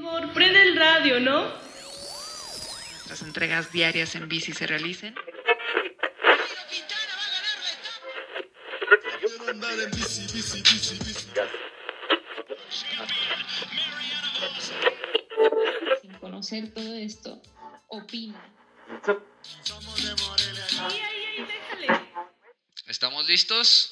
Amor, prende el radio, ¿no? Las entregas diarias en bici se realicen. Sin conocer todo esto, opina. ¿Estamos listos?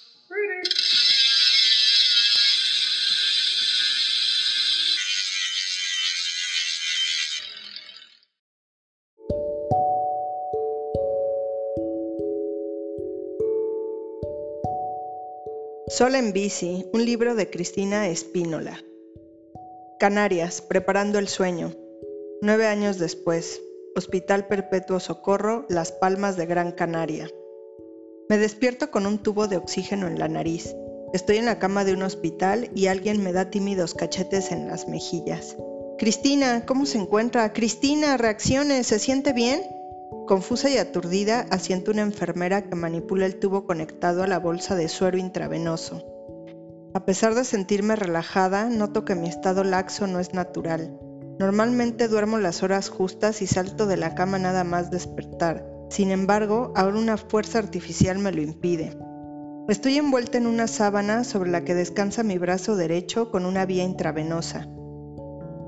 Sol en bici, un libro de Cristina Espínola. Canarias, preparando el sueño. Nueve años después, Hospital Perpetuo Socorro, Las Palmas de Gran Canaria. Me despierto con un tubo de oxígeno en la nariz. Estoy en la cama de un hospital y alguien me da tímidos cachetes en las mejillas. Cristina, ¿cómo se encuentra? Cristina, reaccione, ¿se siente bien? Confusa y aturdida, asiento una enfermera que manipula el tubo conectado a la bolsa de suero intravenoso. A pesar de sentirme relajada, noto que mi estado laxo no es natural. Normalmente duermo las horas justas y salto de la cama nada más despertar. Sin embargo, ahora una fuerza artificial me lo impide. Estoy envuelta en una sábana sobre la que descansa mi brazo derecho con una vía intravenosa.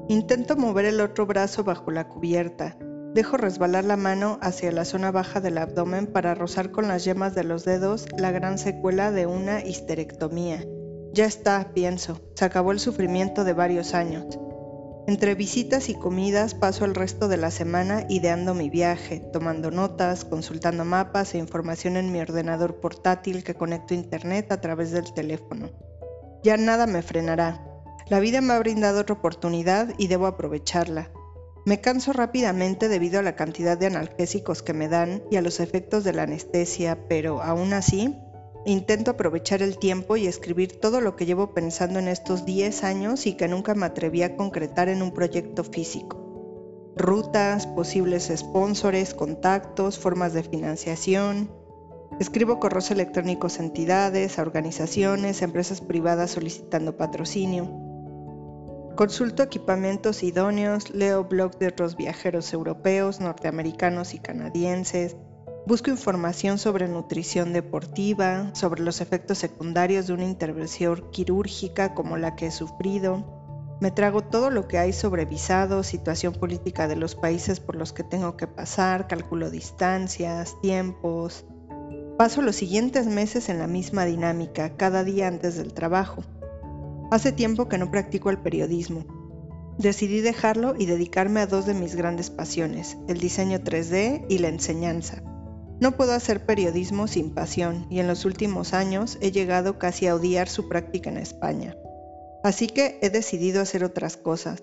Intento mover el otro brazo bajo la cubierta. Dejo resbalar la mano hacia la zona baja del abdomen para rozar con las yemas de los dedos la gran secuela de una histerectomía. Ya está, pienso, se acabó el sufrimiento de varios años. Entre visitas y comidas paso el resto de la semana ideando mi viaje, tomando notas, consultando mapas e información en mi ordenador portátil que conecto a internet a través del teléfono. Ya nada me frenará. La vida me ha brindado otra oportunidad y debo aprovecharla. Me canso rápidamente debido a la cantidad de analgésicos que me dan y a los efectos de la anestesia, pero aún así, intento aprovechar el tiempo y escribir todo lo que llevo pensando en estos 10 años y que nunca me atreví a concretar en un proyecto físico. Rutas, posibles sponsores, contactos, formas de financiación. Escribo correos electrónicos a entidades, a organizaciones, a empresas privadas solicitando patrocinio. Consulto equipamientos idóneos, leo blogs de otros viajeros europeos, norteamericanos y canadienses, busco información sobre nutrición deportiva, sobre los efectos secundarios de una intervención quirúrgica como la que he sufrido, me trago todo lo que hay sobre visados, situación política de los países por los que tengo que pasar, calculo distancias, tiempos. Paso los siguientes meses en la misma dinámica, cada día antes del trabajo. Hace tiempo que no practico el periodismo. Decidí dejarlo y dedicarme a dos de mis grandes pasiones, el diseño 3D y la enseñanza. No puedo hacer periodismo sin pasión y en los últimos años he llegado casi a odiar su práctica en España. Así que he decidido hacer otras cosas.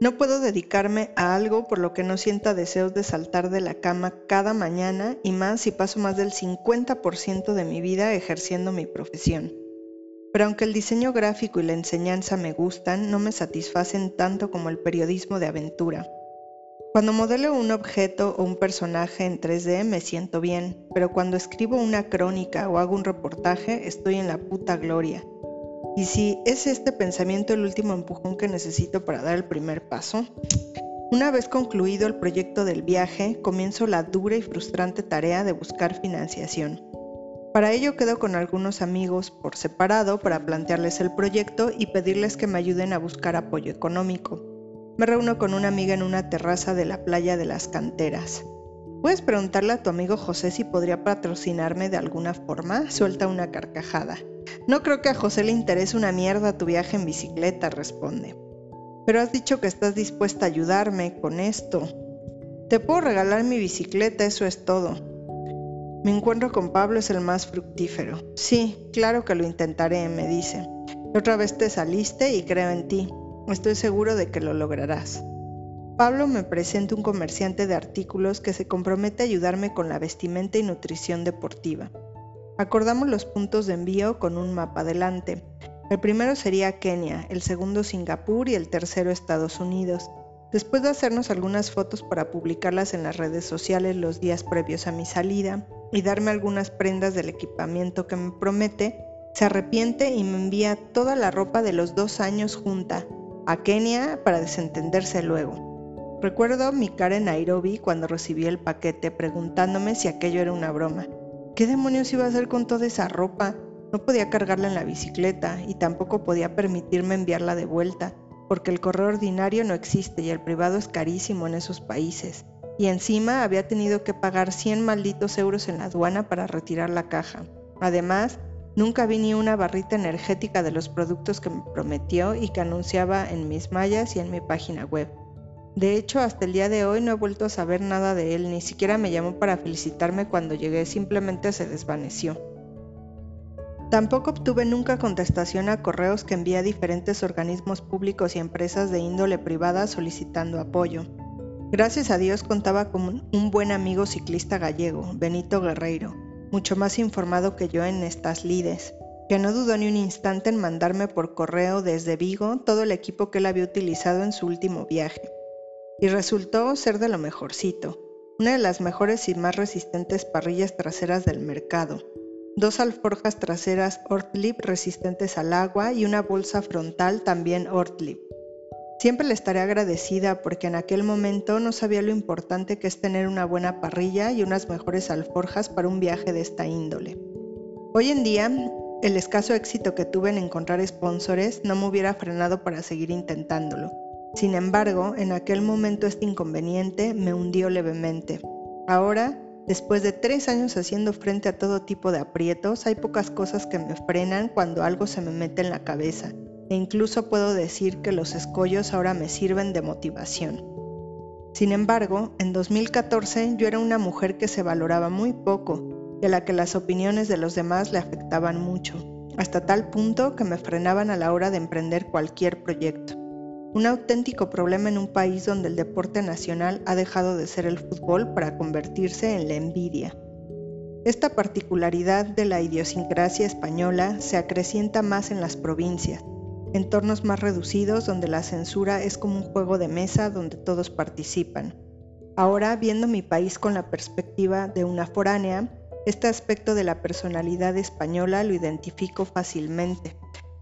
No puedo dedicarme a algo por lo que no sienta deseos de saltar de la cama cada mañana y más si paso más del 50% de mi vida ejerciendo mi profesión. Pero aunque el diseño gráfico y la enseñanza me gustan, no me satisfacen tanto como el periodismo de aventura. Cuando modelo un objeto o un personaje en 3D me siento bien, pero cuando escribo una crónica o hago un reportaje estoy en la puta gloria. Y si es este pensamiento el último empujón que necesito para dar el primer paso, una vez concluido el proyecto del viaje, comienzo la dura y frustrante tarea de buscar financiación. Para ello quedo con algunos amigos por separado para plantearles el proyecto y pedirles que me ayuden a buscar apoyo económico. Me reúno con una amiga en una terraza de la playa de las canteras. ¿Puedes preguntarle a tu amigo José si podría patrocinarme de alguna forma? Suelta una carcajada. No creo que a José le interese una mierda tu viaje en bicicleta, responde. Pero has dicho que estás dispuesta a ayudarme con esto. Te puedo regalar mi bicicleta, eso es todo. Mi encuentro con Pablo es el más fructífero. Sí, claro que lo intentaré, me dice. otra vez te saliste y creo en ti. Estoy seguro de que lo lograrás. Pablo me presenta un comerciante de artículos que se compromete a ayudarme con la vestimenta y nutrición deportiva. Acordamos los puntos de envío con un mapa adelante. El primero sería Kenia, el segundo Singapur y el tercero Estados Unidos. Después de hacernos algunas fotos para publicarlas en las redes sociales los días previos a mi salida y darme algunas prendas del equipamiento que me promete, se arrepiente y me envía toda la ropa de los dos años junta, a Kenia para desentenderse luego. Recuerdo mi cara en Nairobi cuando recibí el paquete preguntándome si aquello era una broma. ¿Qué demonios iba a hacer con toda esa ropa? No podía cargarla en la bicicleta y tampoco podía permitirme enviarla de vuelta, porque el correo ordinario no existe y el privado es carísimo en esos países. Y encima había tenido que pagar 100 malditos euros en la aduana para retirar la caja. Además, nunca vi ni una barrita energética de los productos que me prometió y que anunciaba en mis mallas y en mi página web. De hecho, hasta el día de hoy no he vuelto a saber nada de él, ni siquiera me llamó para felicitarme cuando llegué, simplemente se desvaneció. Tampoco obtuve nunca contestación a correos que envía diferentes organismos públicos y empresas de índole privada solicitando apoyo. Gracias a Dios contaba con un buen amigo ciclista gallego, Benito Guerreiro, mucho más informado que yo en estas lides, que no dudó ni un instante en mandarme por correo desde Vigo todo el equipo que él había utilizado en su último viaje. Y resultó ser de lo mejorcito, una de las mejores y más resistentes parrillas traseras del mercado, dos alforjas traseras Ortlieb resistentes al agua y una bolsa frontal también Ortlieb. Siempre le estaré agradecida porque en aquel momento no sabía lo importante que es tener una buena parrilla y unas mejores alforjas para un viaje de esta índole. Hoy en día, el escaso éxito que tuve en encontrar sponsores no me hubiera frenado para seguir intentándolo. Sin embargo, en aquel momento este inconveniente me hundió levemente. Ahora Después de tres años haciendo frente a todo tipo de aprietos, hay pocas cosas que me frenan cuando algo se me mete en la cabeza, e incluso puedo decir que los escollos ahora me sirven de motivación. Sin embargo, en 2014 yo era una mujer que se valoraba muy poco y a la que las opiniones de los demás le afectaban mucho, hasta tal punto que me frenaban a la hora de emprender cualquier proyecto. Un auténtico problema en un país donde el deporte nacional ha dejado de ser el fútbol para convertirse en la envidia. Esta particularidad de la idiosincrasia española se acrecienta más en las provincias, entornos más reducidos donde la censura es como un juego de mesa donde todos participan. Ahora, viendo mi país con la perspectiva de una foránea, este aspecto de la personalidad española lo identifico fácilmente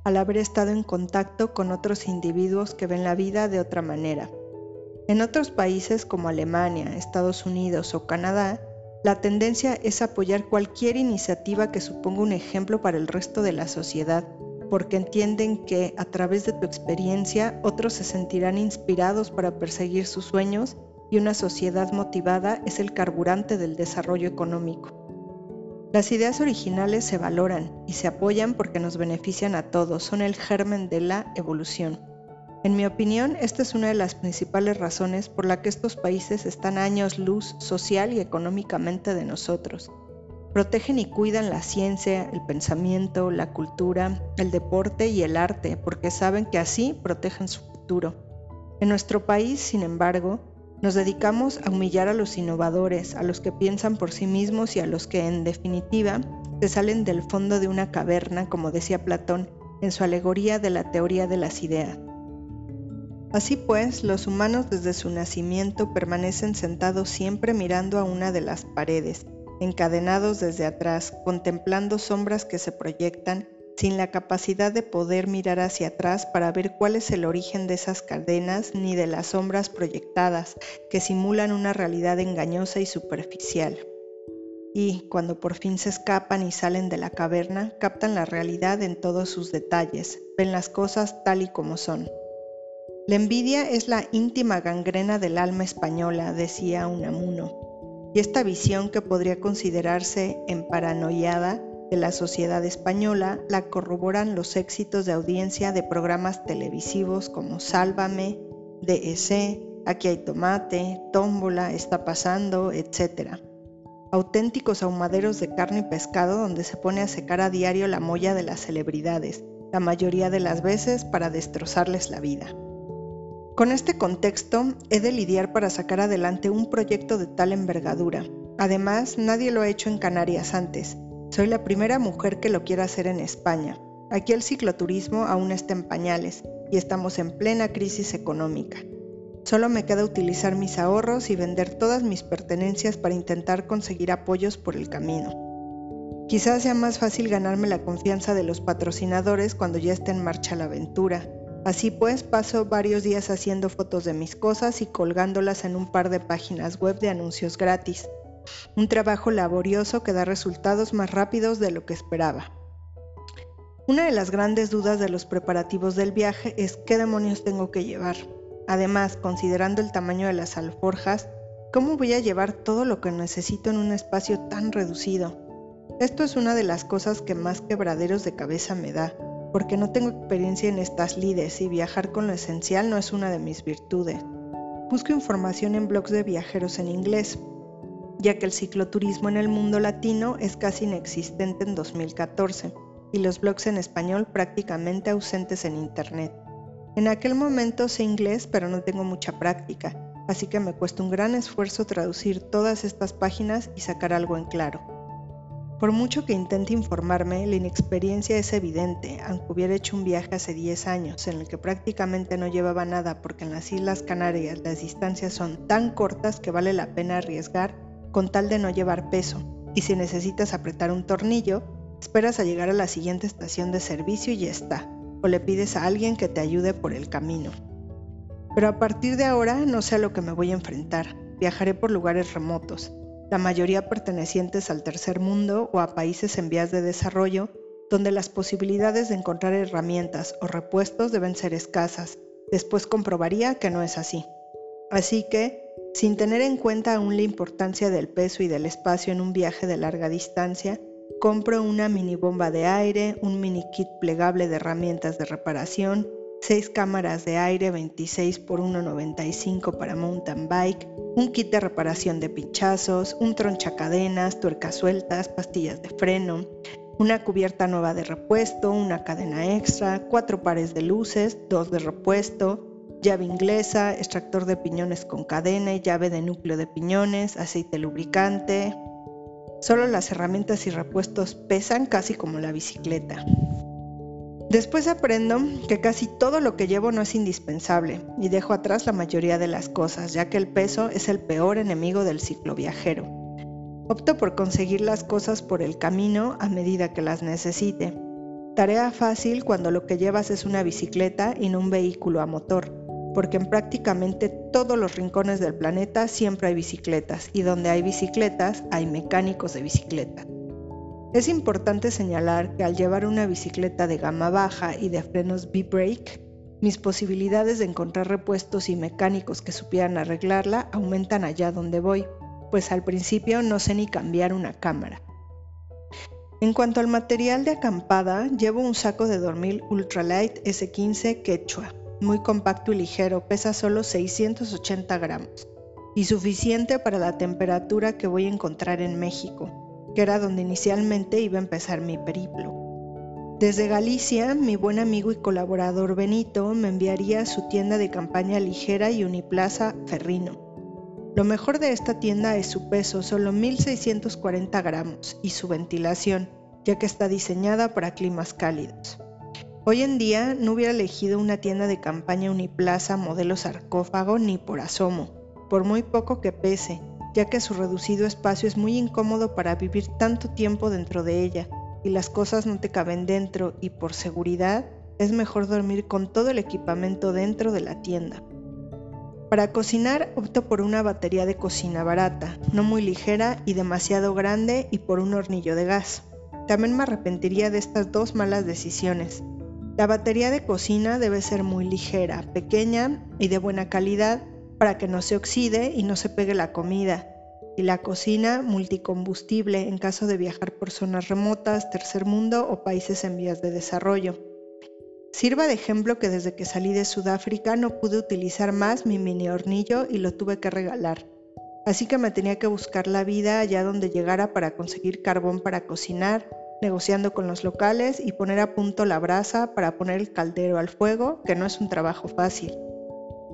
al haber estado en contacto con otros individuos que ven la vida de otra manera. En otros países como Alemania, Estados Unidos o Canadá, la tendencia es apoyar cualquier iniciativa que suponga un ejemplo para el resto de la sociedad, porque entienden que a través de tu experiencia otros se sentirán inspirados para perseguir sus sueños y una sociedad motivada es el carburante del desarrollo económico. Las ideas originales se valoran y se apoyan porque nos benefician a todos, son el germen de la evolución. En mi opinión, esta es una de las principales razones por la que estos países están años luz social y económicamente de nosotros. Protegen y cuidan la ciencia, el pensamiento, la cultura, el deporte y el arte porque saben que así protegen su futuro. En nuestro país, sin embargo, nos dedicamos a humillar a los innovadores, a los que piensan por sí mismos y a los que, en definitiva, se salen del fondo de una caverna, como decía Platón en su alegoría de la teoría de las ideas. Así pues, los humanos desde su nacimiento permanecen sentados siempre mirando a una de las paredes, encadenados desde atrás, contemplando sombras que se proyectan sin la capacidad de poder mirar hacia atrás para ver cuál es el origen de esas cadenas ni de las sombras proyectadas que simulan una realidad engañosa y superficial. Y cuando por fin se escapan y salen de la caverna, captan la realidad en todos sus detalles, ven las cosas tal y como son. La envidia es la íntima gangrena del alma española, decía Unamuno, y esta visión que podría considerarse en paranoiada de la sociedad española la corroboran los éxitos de audiencia de programas televisivos como Sálvame, DEC, Aquí hay tomate, Tómbola, Está pasando, etc. Auténticos ahumaderos de carne y pescado donde se pone a secar a diario la molla de las celebridades, la mayoría de las veces para destrozarles la vida. Con este contexto, he de lidiar para sacar adelante un proyecto de tal envergadura. Además, nadie lo ha hecho en Canarias antes, soy la primera mujer que lo quiere hacer en España. Aquí el cicloturismo aún está en pañales y estamos en plena crisis económica. Solo me queda utilizar mis ahorros y vender todas mis pertenencias para intentar conseguir apoyos por el camino. Quizás sea más fácil ganarme la confianza de los patrocinadores cuando ya esté en marcha la aventura, Así pues, paso varios días haciendo fotos de mis cosas y colgándolas en un par de páginas web de anuncios gratis. Un trabajo laborioso que da resultados más rápidos de lo que esperaba. Una de las grandes dudas de los preparativos del viaje es qué demonios tengo que llevar. Además, considerando el tamaño de las alforjas, ¿cómo voy a llevar todo lo que necesito en un espacio tan reducido? Esto es una de las cosas que más quebraderos de cabeza me da porque no tengo experiencia en estas lides y viajar con lo esencial no es una de mis virtudes. Busco información en blogs de viajeros en inglés, ya que el cicloturismo en el mundo latino es casi inexistente en 2014 y los blogs en español prácticamente ausentes en Internet. En aquel momento sé inglés pero no tengo mucha práctica, así que me cuesta un gran esfuerzo traducir todas estas páginas y sacar algo en claro. Por mucho que intente informarme, la inexperiencia es evidente, aunque hubiera hecho un viaje hace 10 años en el que prácticamente no llevaba nada porque en las Islas Canarias las distancias son tan cortas que vale la pena arriesgar con tal de no llevar peso, y si necesitas apretar un tornillo, esperas a llegar a la siguiente estación de servicio y ya está, o le pides a alguien que te ayude por el camino. Pero a partir de ahora no sé a lo que me voy a enfrentar, viajaré por lugares remotos, la mayoría pertenecientes al tercer mundo o a países en vías de desarrollo, donde las posibilidades de encontrar herramientas o repuestos deben ser escasas. Después comprobaría que no es así. Así que, sin tener en cuenta aún la importancia del peso y del espacio en un viaje de larga distancia, compro una mini bomba de aire, un mini kit plegable de herramientas de reparación, 6 cámaras de aire 26 por 1.95 para mountain bike, un kit de reparación de pinchazos, un tronchacadenas, tuercas sueltas, pastillas de freno, una cubierta nueva de repuesto, una cadena extra, cuatro pares de luces, dos de repuesto, llave inglesa, extractor de piñones con cadena y llave de núcleo de piñones, aceite lubricante. Solo las herramientas y repuestos pesan casi como la bicicleta. Después aprendo que casi todo lo que llevo no es indispensable y dejo atrás la mayoría de las cosas, ya que el peso es el peor enemigo del ciclo viajero. Opto por conseguir las cosas por el camino a medida que las necesite. Tarea fácil cuando lo que llevas es una bicicleta y no un vehículo a motor, porque en prácticamente todos los rincones del planeta siempre hay bicicletas y donde hay bicicletas hay mecánicos de bicicleta. Es importante señalar que al llevar una bicicleta de gama baja y de frenos B-Brake, mis posibilidades de encontrar repuestos y mecánicos que supieran arreglarla aumentan allá donde voy, pues al principio no sé ni cambiar una cámara. En cuanto al material de acampada, llevo un saco de dormir Ultralight S15 Quechua, muy compacto y ligero, pesa solo 680 gramos, y suficiente para la temperatura que voy a encontrar en México, que era donde inicialmente iba a empezar mi periplo. Desde Galicia, mi buen amigo y colaborador Benito me enviaría a su tienda de campaña ligera y Uniplaza Ferrino. Lo mejor de esta tienda es su peso, solo 1640 gramos, y su ventilación, ya que está diseñada para climas cálidos. Hoy en día no hubiera elegido una tienda de campaña Uniplaza modelo sarcófago ni por asomo, por muy poco que pese, ya que su reducido espacio es muy incómodo para vivir tanto tiempo dentro de ella y las cosas no te caben dentro y por seguridad es mejor dormir con todo el equipamiento dentro de la tienda. Para cocinar opto por una batería de cocina barata, no muy ligera y demasiado grande y por un hornillo de gas. También me arrepentiría de estas dos malas decisiones. La batería de cocina debe ser muy ligera, pequeña y de buena calidad para que no se oxide y no se pegue la comida, y la cocina multicombustible en caso de viajar por zonas remotas, tercer mundo o países en vías de desarrollo. Sirva de ejemplo que desde que salí de Sudáfrica no pude utilizar más mi mini hornillo y lo tuve que regalar. Así que me tenía que buscar la vida allá donde llegara para conseguir carbón para cocinar, negociando con los locales y poner a punto la brasa para poner el caldero al fuego, que no es un trabajo fácil.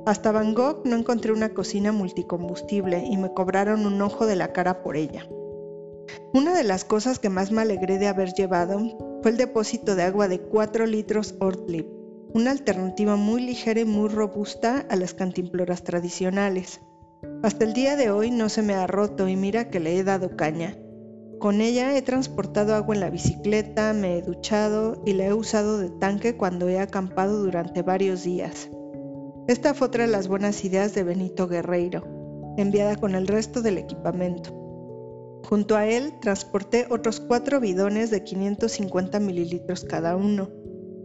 Hasta Gogh no encontré una cocina multicombustible y me cobraron un ojo de la cara por ella. Una de las cosas que más me alegré de haber llevado fue el depósito de agua de 4 litros Ortlip, una alternativa muy ligera y muy robusta a las cantimploras tradicionales. Hasta el día de hoy no se me ha roto y mira que le he dado caña. Con ella he transportado agua en la bicicleta, me he duchado y la he usado de tanque cuando he acampado durante varios días. Esta fue otra de las buenas ideas de Benito Guerreiro, enviada con el resto del equipamiento. Junto a él transporté otros cuatro bidones de 550 mililitros cada uno.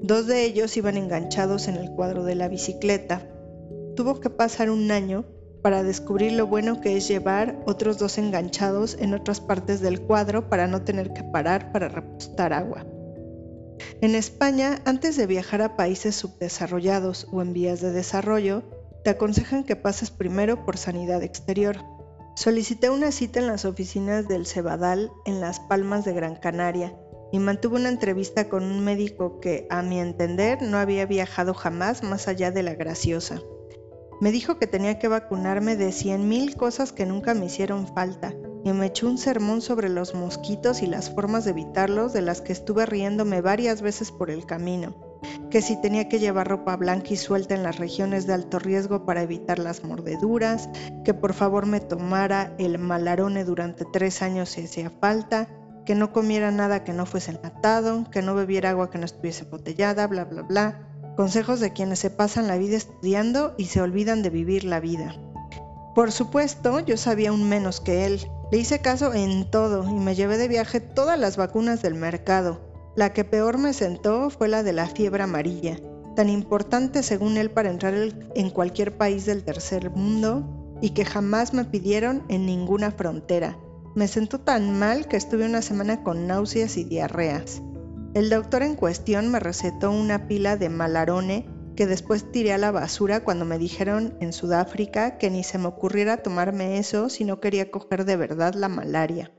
Dos de ellos iban enganchados en el cuadro de la bicicleta. Tuvo que pasar un año para descubrir lo bueno que es llevar otros dos enganchados en otras partes del cuadro para no tener que parar para repostar agua. En España, antes de viajar a países subdesarrollados o en vías de desarrollo, te aconsejan que pases primero por sanidad exterior. Solicité una cita en las oficinas del Cebadal en Las Palmas de Gran Canaria y mantuve una entrevista con un médico que, a mi entender, no había viajado jamás más allá de la graciosa. Me dijo que tenía que vacunarme de cien mil cosas que nunca me hicieron falta y me echó un sermón sobre los mosquitos y las formas de evitarlos de las que estuve riéndome varias veces por el camino, que si tenía que llevar ropa blanca y suelta en las regiones de alto riesgo para evitar las mordeduras, que por favor me tomara el malarone durante tres años si hacía falta, que no comiera nada que no fuese enlatado, que no bebiera agua que no estuviese botellada, bla, bla, bla. Consejos de quienes se pasan la vida estudiando y se olvidan de vivir la vida. Por supuesto, yo sabía un menos que él. Le hice caso en todo y me llevé de viaje todas las vacunas del mercado. La que peor me sentó fue la de la fiebre amarilla, tan importante según él para entrar en cualquier país del tercer mundo y que jamás me pidieron en ninguna frontera. Me sentó tan mal que estuve una semana con náuseas y diarreas. El doctor en cuestión me recetó una pila de malarone que después tiré a la basura cuando me dijeron en Sudáfrica que ni se me ocurriera tomarme eso si no quería coger de verdad la malaria.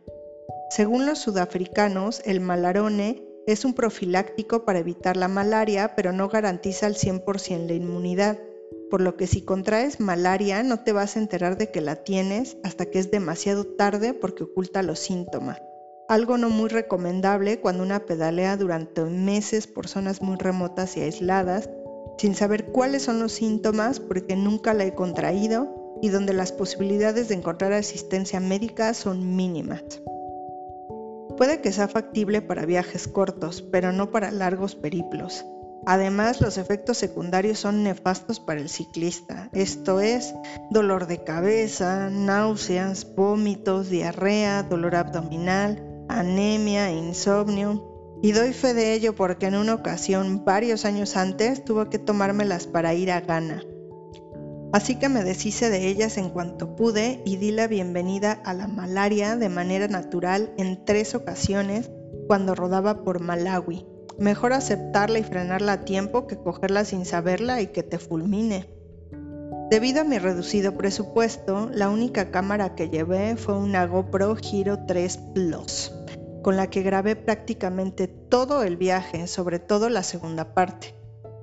Según los sudafricanos, el malarone es un profiláctico para evitar la malaria, pero no garantiza al 100% la inmunidad por lo que si contraes malaria no te vas a enterar de que la tienes hasta que es demasiado tarde porque oculta los síntomas. Algo no muy recomendable cuando una pedalea durante meses por zonas muy remotas y aisladas, sin saber cuáles son los síntomas porque nunca la he contraído y donde las posibilidades de encontrar asistencia médica son mínimas. Puede que sea factible para viajes cortos, pero no para largos periplos. Además, los efectos secundarios son nefastos para el ciclista, esto es, dolor de cabeza, náuseas, vómitos, diarrea, dolor abdominal, anemia, insomnio. Y doy fe de ello porque en una ocasión, varios años antes, tuve que tomármelas para ir a Ghana. Así que me deshice de ellas en cuanto pude y di la bienvenida a la malaria de manera natural en tres ocasiones cuando rodaba por Malawi Mejor aceptarla y frenarla a tiempo que cogerla sin saberla y que te fulmine. Debido a mi reducido presupuesto, la única cámara que llevé fue una GoPro Hero 3 Plus, con la que grabé prácticamente todo el viaje, sobre todo la segunda parte.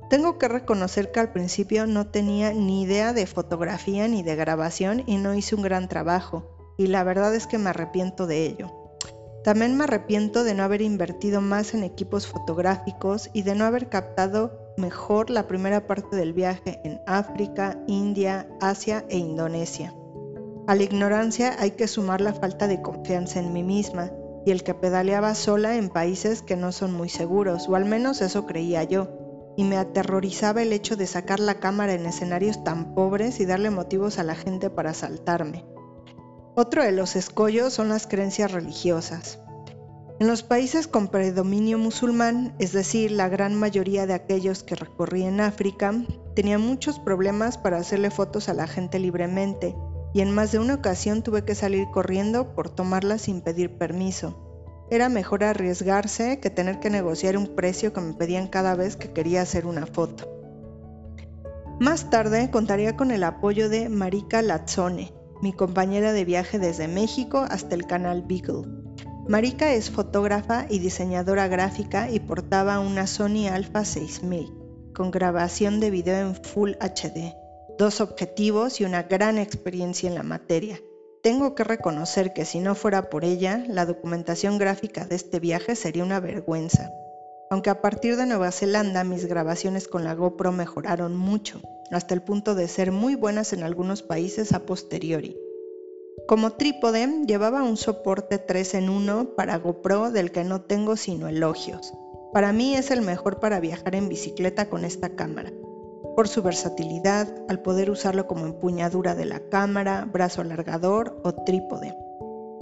Tengo que reconocer que al principio no tenía ni idea de fotografía ni de grabación y no hice un gran trabajo, y la verdad es que me arrepiento de ello. También me arrepiento de no haber invertido más en equipos fotográficos y de no haber captado mejor la primera parte del viaje en África, India, Asia e Indonesia. A la ignorancia hay que sumar la falta de confianza en mí misma y el que pedaleaba sola en países que no son muy seguros, o al menos eso creía yo, y me aterrorizaba el hecho de sacar la cámara en escenarios tan pobres y darle motivos a la gente para asaltarme. Otro de los escollos son las creencias religiosas. En los países con predominio musulmán, es decir, la gran mayoría de aquellos que recorrí en África, tenía muchos problemas para hacerle fotos a la gente libremente y en más de una ocasión tuve que salir corriendo por tomarlas sin pedir permiso. Era mejor arriesgarse que tener que negociar un precio que me pedían cada vez que quería hacer una foto. Más tarde contaría con el apoyo de Marika Lazzone, mi compañera de viaje desde México hasta el canal Beagle. Marika es fotógrafa y diseñadora gráfica y portaba una Sony Alpha 6000 con grabación de video en Full HD, dos objetivos y una gran experiencia en la materia. Tengo que reconocer que si no fuera por ella, la documentación gráfica de este viaje sería una vergüenza. Aunque a partir de Nueva Zelanda mis grabaciones con la GoPro mejoraron mucho hasta el punto de ser muy buenas en algunos países a posteriori. Como trípode llevaba un soporte 3 en 1 para GoPro del que no tengo sino elogios. Para mí es el mejor para viajar en bicicleta con esta cámara, por su versatilidad al poder usarlo como empuñadura de la cámara, brazo alargador o trípode.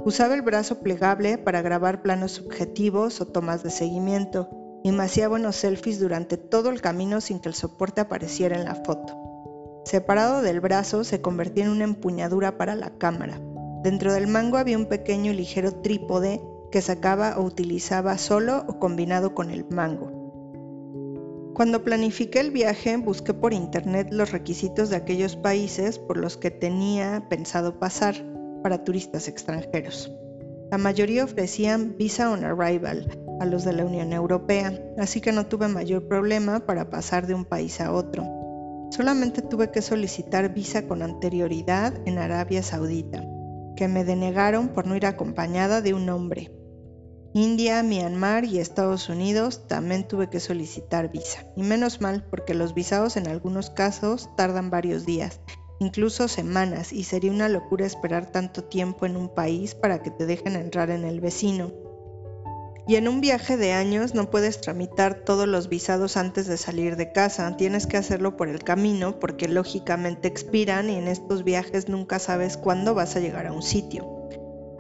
Usaba el brazo plegable para grabar planos subjetivos o tomas de seguimiento y me hacía buenos selfies durante todo el camino sin que el soporte apareciera en la foto. Separado del brazo se convertía en una empuñadura para la cámara. Dentro del mango había un pequeño y ligero trípode que sacaba o utilizaba solo o combinado con el mango. Cuando planifiqué el viaje busqué por internet los requisitos de aquellos países por los que tenía pensado pasar para turistas extranjeros. La mayoría ofrecían visa on arrival a los de la Unión Europea, así que no tuve mayor problema para pasar de un país a otro. Solamente tuve que solicitar visa con anterioridad en Arabia Saudita, que me denegaron por no ir acompañada de un hombre. India, Myanmar y Estados Unidos también tuve que solicitar visa, y menos mal porque los visados en algunos casos tardan varios días incluso semanas, y sería una locura esperar tanto tiempo en un país para que te dejen entrar en el vecino. Y en un viaje de años no puedes tramitar todos los visados antes de salir de casa, tienes que hacerlo por el camino porque lógicamente expiran y en estos viajes nunca sabes cuándo vas a llegar a un sitio.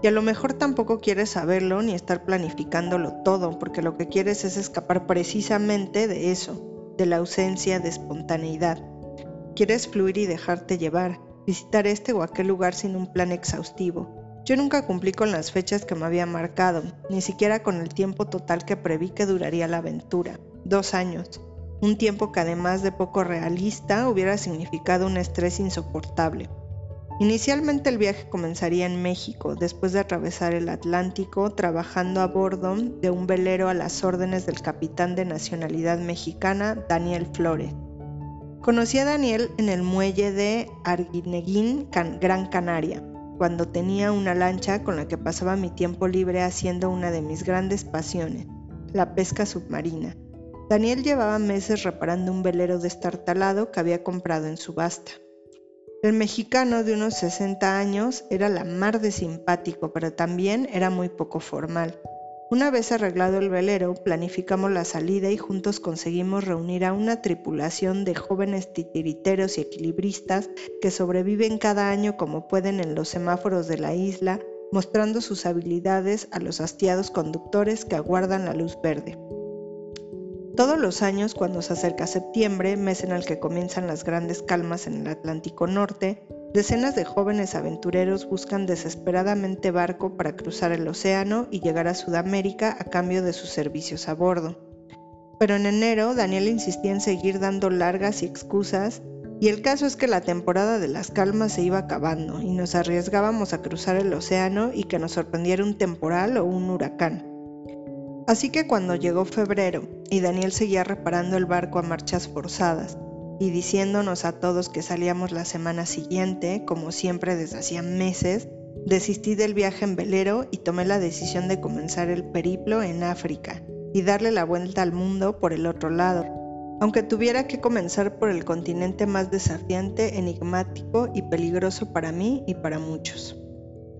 Y a lo mejor tampoco quieres saberlo ni estar planificándolo todo, porque lo que quieres es escapar precisamente de eso, de la ausencia de espontaneidad. Quieres fluir y dejarte llevar, visitar este o aquel lugar sin un plan exhaustivo. Yo nunca cumplí con las fechas que me había marcado, ni siquiera con el tiempo total que preví que duraría la aventura, dos años, un tiempo que además de poco realista hubiera significado un estrés insoportable. Inicialmente el viaje comenzaría en México, después de atravesar el Atlántico, trabajando a bordo de un velero a las órdenes del capitán de nacionalidad mexicana, Daniel Flores. Conocí a Daniel en el muelle de Arguineguín, Gran Canaria, cuando tenía una lancha con la que pasaba mi tiempo libre haciendo una de mis grandes pasiones, la pesca submarina. Daniel llevaba meses reparando un velero destartalado que había comprado en subasta. El mexicano de unos 60 años era la mar de simpático, pero también era muy poco formal. Una vez arreglado el velero, planificamos la salida y juntos conseguimos reunir a una tripulación de jóvenes titiriteros y equilibristas que sobreviven cada año como pueden en los semáforos de la isla, mostrando sus habilidades a los hastiados conductores que aguardan la luz verde. Todos los años, cuando se acerca septiembre, mes en el que comienzan las grandes calmas en el Atlántico Norte, Decenas de jóvenes aventureros buscan desesperadamente barco para cruzar el océano y llegar a Sudamérica a cambio de sus servicios a bordo. Pero en enero Daniel insistía en seguir dando largas y excusas y el caso es que la temporada de las calmas se iba acabando y nos arriesgábamos a cruzar el océano y que nos sorprendiera un temporal o un huracán. Así que cuando llegó febrero y Daniel seguía reparando el barco a marchas forzadas, y diciéndonos a todos que salíamos la semana siguiente, como siempre desde hacía meses, desistí del viaje en velero y tomé la decisión de comenzar el periplo en África y darle la vuelta al mundo por el otro lado, aunque tuviera que comenzar por el continente más desafiante, enigmático y peligroso para mí y para muchos.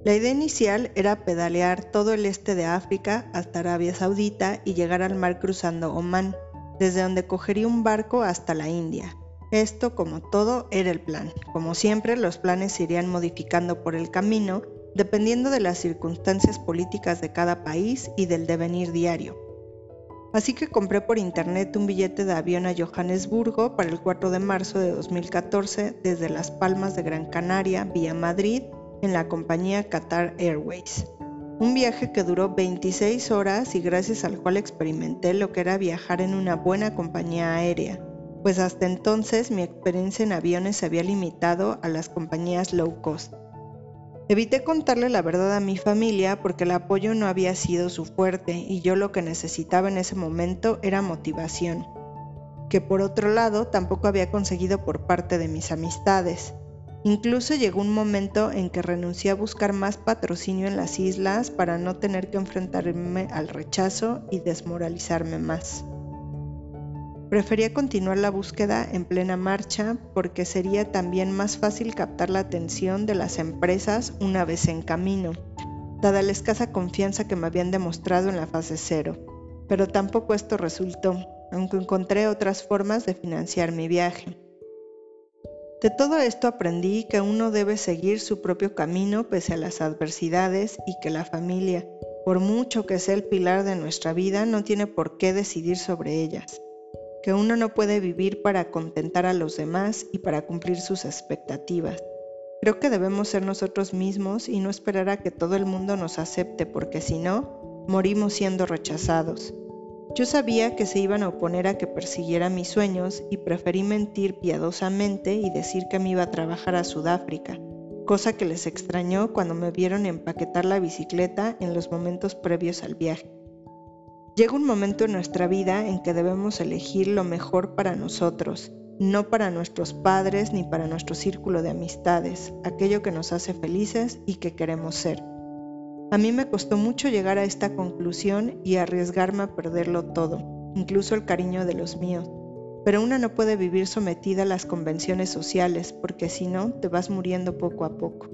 La idea inicial era pedalear todo el este de África hasta Arabia Saudita y llegar al mar cruzando Omán, desde donde cogería un barco hasta la India, esto, como todo, era el plan. Como siempre, los planes se irían modificando por el camino, dependiendo de las circunstancias políticas de cada país y del devenir diario. Así que compré por internet un billete de avión a Johannesburgo para el 4 de marzo de 2014 desde Las Palmas de Gran Canaria vía Madrid en la compañía Qatar Airways. Un viaje que duró 26 horas y gracias al cual experimenté lo que era viajar en una buena compañía aérea pues hasta entonces mi experiencia en aviones se había limitado a las compañías low cost. Evité contarle la verdad a mi familia porque el apoyo no había sido su fuerte y yo lo que necesitaba en ese momento era motivación, que por otro lado tampoco había conseguido por parte de mis amistades. Incluso llegó un momento en que renuncié a buscar más patrocinio en las islas para no tener que enfrentarme al rechazo y desmoralizarme más. Prefería continuar la búsqueda en plena marcha porque sería también más fácil captar la atención de las empresas una vez en camino, dada la escasa confianza que me habían demostrado en la fase cero. Pero tampoco esto resultó, aunque encontré otras formas de financiar mi viaje. De todo esto aprendí que uno debe seguir su propio camino pese a las adversidades y que la familia, por mucho que sea el pilar de nuestra vida, no tiene por qué decidir sobre ellas que uno no puede vivir para contentar a los demás y para cumplir sus expectativas. Creo que debemos ser nosotros mismos y no esperar a que todo el mundo nos acepte porque si no, morimos siendo rechazados. Yo sabía que se iban a oponer a que persiguiera mis sueños y preferí mentir piadosamente y decir que me iba a trabajar a Sudáfrica, cosa que les extrañó cuando me vieron empaquetar la bicicleta en los momentos previos al viaje. Llega un momento en nuestra vida en que debemos elegir lo mejor para nosotros, no para nuestros padres ni para nuestro círculo de amistades, aquello que nos hace felices y que queremos ser. A mí me costó mucho llegar a esta conclusión y arriesgarme a perderlo todo, incluso el cariño de los míos. Pero una no puede vivir sometida a las convenciones sociales porque si no te vas muriendo poco a poco.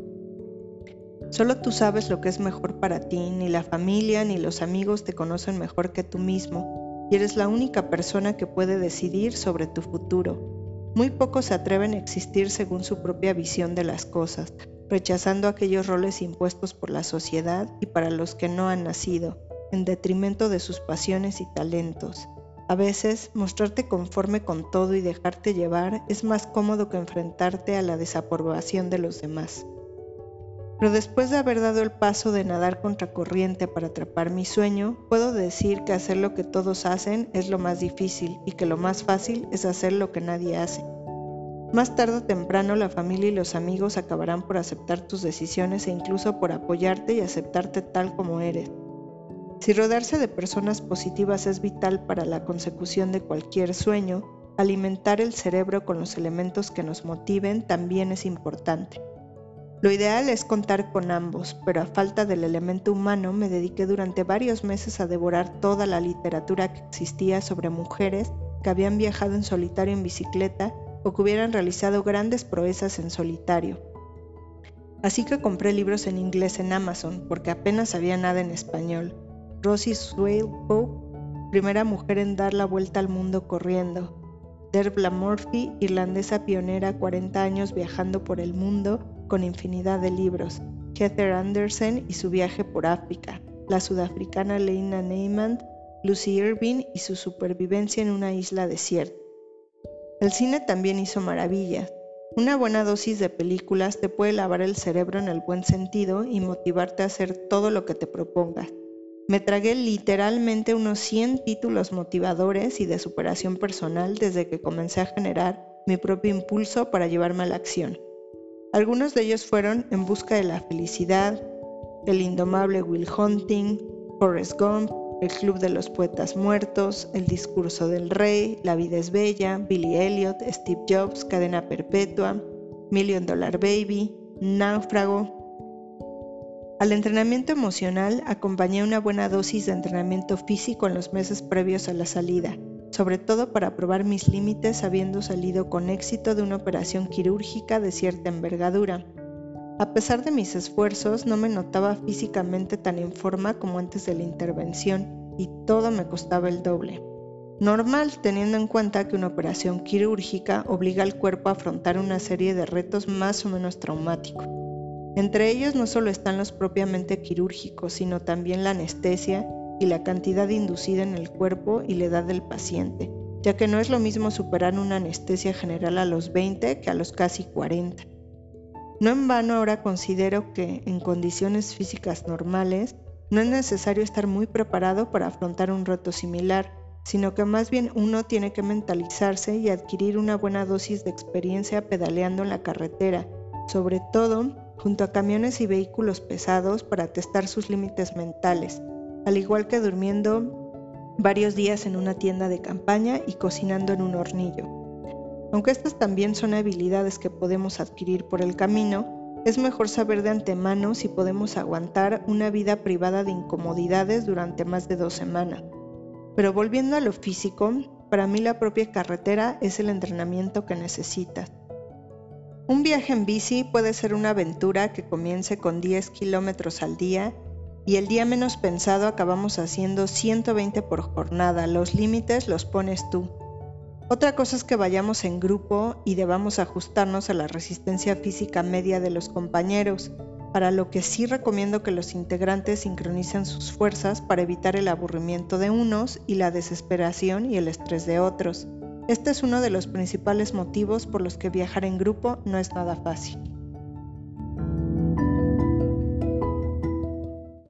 Solo tú sabes lo que es mejor para ti, ni la familia ni los amigos te conocen mejor que tú mismo, y eres la única persona que puede decidir sobre tu futuro. Muy pocos se atreven a existir según su propia visión de las cosas, rechazando aquellos roles impuestos por la sociedad y para los que no han nacido, en detrimento de sus pasiones y talentos. A veces, mostrarte conforme con todo y dejarte llevar es más cómodo que enfrentarte a la desaprobación de los demás. Pero después de haber dado el paso de nadar contracorriente para atrapar mi sueño, puedo decir que hacer lo que todos hacen es lo más difícil y que lo más fácil es hacer lo que nadie hace. Más tarde o temprano la familia y los amigos acabarán por aceptar tus decisiones e incluso por apoyarte y aceptarte tal como eres. Si rodearse de personas positivas es vital para la consecución de cualquier sueño, alimentar el cerebro con los elementos que nos motiven también es importante. Lo ideal es contar con ambos, pero a falta del elemento humano me dediqué durante varios meses a devorar toda la literatura que existía sobre mujeres que habían viajado en solitario en bicicleta o que hubieran realizado grandes proezas en solitario. Así que compré libros en inglés en Amazon porque apenas había nada en español. Rosie Swale Pope, primera mujer en dar la vuelta al mundo corriendo. Derbla Murphy, irlandesa pionera 40 años viajando por el mundo con infinidad de libros, Heather Anderson y su viaje por África, la sudafricana Leina Neyman, Lucy Irving y su supervivencia en una isla desierta. El cine también hizo maravillas. Una buena dosis de películas te puede lavar el cerebro en el buen sentido y motivarte a hacer todo lo que te propongas. Me tragué literalmente unos 100 títulos motivadores y de superación personal desde que comencé a generar mi propio impulso para llevarme a la acción. Algunos de ellos fueron En busca de la felicidad, El indomable Will Hunting, Forrest Gump, El Club de los Poetas Muertos, El Discurso del Rey, La vida es bella, Billy Elliot, Steve Jobs, Cadena Perpetua, Million Dollar Baby, Náufrago. Al entrenamiento emocional acompañé una buena dosis de entrenamiento físico en los meses previos a la salida sobre todo para probar mis límites habiendo salido con éxito de una operación quirúrgica de cierta envergadura. A pesar de mis esfuerzos, no me notaba físicamente tan en forma como antes de la intervención y todo me costaba el doble. Normal teniendo en cuenta que una operación quirúrgica obliga al cuerpo a afrontar una serie de retos más o menos traumáticos. Entre ellos no solo están los propiamente quirúrgicos, sino también la anestesia y la cantidad inducida en el cuerpo y la edad del paciente, ya que no es lo mismo superar una anestesia general a los 20 que a los casi 40. No en vano ahora considero que en condiciones físicas normales no es necesario estar muy preparado para afrontar un reto similar, sino que más bien uno tiene que mentalizarse y adquirir una buena dosis de experiencia pedaleando en la carretera, sobre todo junto a camiones y vehículos pesados para testar sus límites mentales, al igual que durmiendo varios días en una tienda de campaña y cocinando en un hornillo. Aunque estas también son habilidades que podemos adquirir por el camino, es mejor saber de antemano si podemos aguantar una vida privada de incomodidades durante más de dos semanas. Pero volviendo a lo físico, para mí la propia carretera es el entrenamiento que necesitas. Un viaje en bici puede ser una aventura que comience con 10 kilómetros al día y el día menos pensado acabamos haciendo 120 por jornada. Los límites los pones tú. Otra cosa es que vayamos en grupo y debamos ajustarnos a la resistencia física media de los compañeros, para lo que sí recomiendo que los integrantes sincronicen sus fuerzas para evitar el aburrimiento de unos y la desesperación y el estrés de otros. Este es uno de los principales motivos por los que viajar en grupo no es nada fácil.